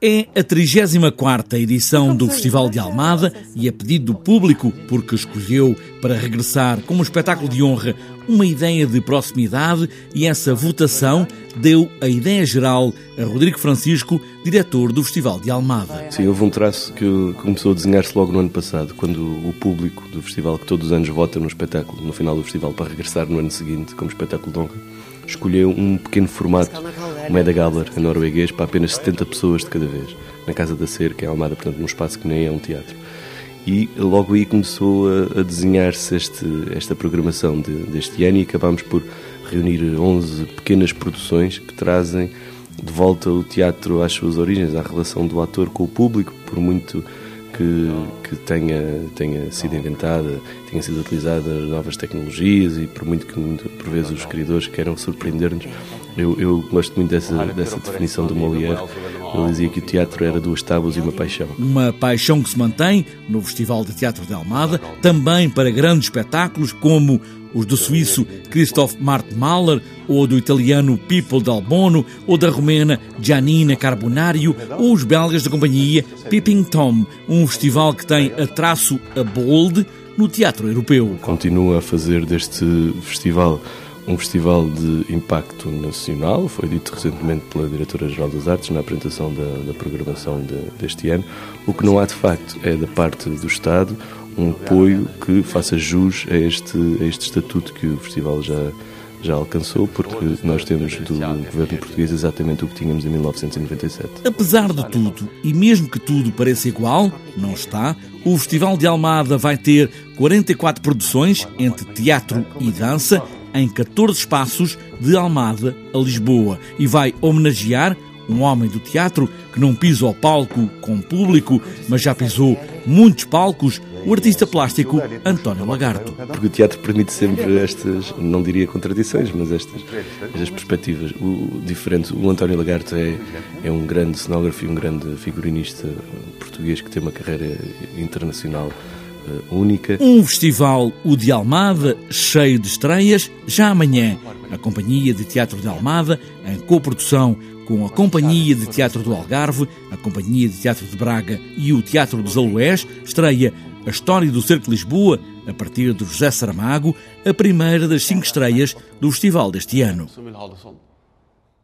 É a 34 edição do Festival de Almada e a pedido do público, porque escolheu para regressar como espetáculo de honra uma ideia de proximidade e essa votação deu a ideia geral a Rodrigo Francisco, diretor do Festival de Almada. Sim, houve um traço que começou a desenhar-se logo no ano passado, quando o público do festival, que todos os anos vota no espetáculo, no final do festival, para regressar no ano seguinte como espetáculo de honra, escolheu um pequeno formato Medagabler, em norueguês, para apenas 70 pessoas de cada vez, na Casa da Cerca, em Almada, portanto, num espaço que nem é um teatro. E logo aí começou a, a desenhar-se esta programação de, deste ano e acabámos por reunir 11 pequenas produções que trazem de volta o teatro às suas origens, à relação do ator com o público, por muito que, que tenha, tenha sido inventada, tenha sido utilizada novas tecnologias e por muito que por vezes os escritores queiram surpreender-nos, eu, eu, gosto muito dessa, dessa definição do Molière. Ele dizia que o teatro era duas tábuas e uma paixão. Uma paixão que se mantém no Festival de Teatro de Almada, também para grandes espetáculos como os do suíço Christoph Mart Mahler, ou do italiano Pippo Dalbono, ou da romena Giannina Carbonario, ou os belgas da companhia Pipping Tom, um festival que tem a traço a bold no teatro europeu. Continua a fazer deste festival um festival de impacto nacional, foi dito recentemente pela Diretora-Geral das Artes na apresentação da, da programação de, deste ano. O que não há de facto é da parte do Estado um apoio que faça jus a este, a este estatuto que o festival já, já alcançou, porque nós temos do governo português exatamente o que tínhamos em 1997. Apesar de tudo, e mesmo que tudo pareça igual, não está, o Festival de Almada vai ter 44 produções entre teatro e dança em 14 espaços de Almada a Lisboa e vai homenagear um homem do teatro que não pisa ao palco com público, mas já pisou muitos palcos, o artista plástico António Lagarto. Porque o teatro permite sempre estas, não diria contradições, mas estas, estas perspectivas. O diferente, o António Lagarto é, é um grande cenógrafo e um grande figurinista português que tem uma carreira internacional única. Um festival, o de Almada, cheio de estreias, já amanhã. A Companhia de Teatro de Almada, em coprodução com a Companhia de Teatro do Algarve, a Companhia de Teatro de Braga e o Teatro dos Aloés, estreia A História do Cerco de Lisboa, a partir de José Saramago, a primeira das cinco estreias do festival deste ano.